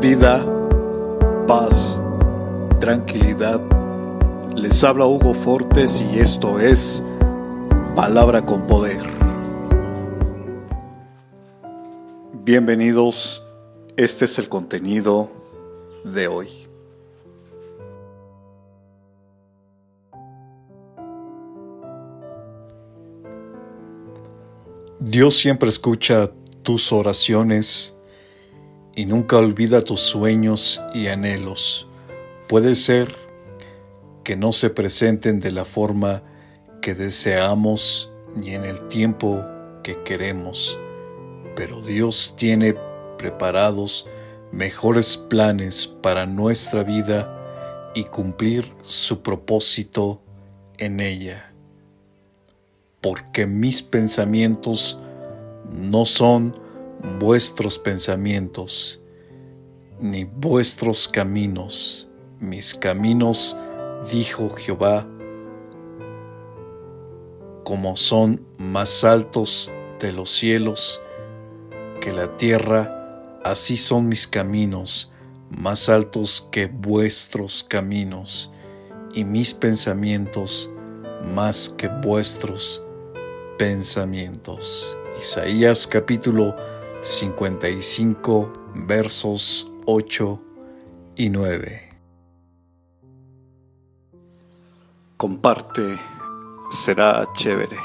vida, paz, tranquilidad. Les habla Hugo Fortes y esto es Palabra con Poder. Bienvenidos, este es el contenido de hoy. Dios siempre escucha tus oraciones y nunca olvida tus sueños y anhelos. Puede ser que no se presenten de la forma que deseamos ni en el tiempo que queremos, pero Dios tiene preparados mejores planes para nuestra vida y cumplir su propósito en ella. Porque mis pensamientos no son vuestros pensamientos, ni vuestros caminos. Mis caminos, dijo Jehová, como son más altos de los cielos que la tierra, así son mis caminos, más altos que vuestros caminos, y mis pensamientos más que vuestros pensamientos. Isaías capítulo 55 versos 8 y 9. Comparte, será chévere.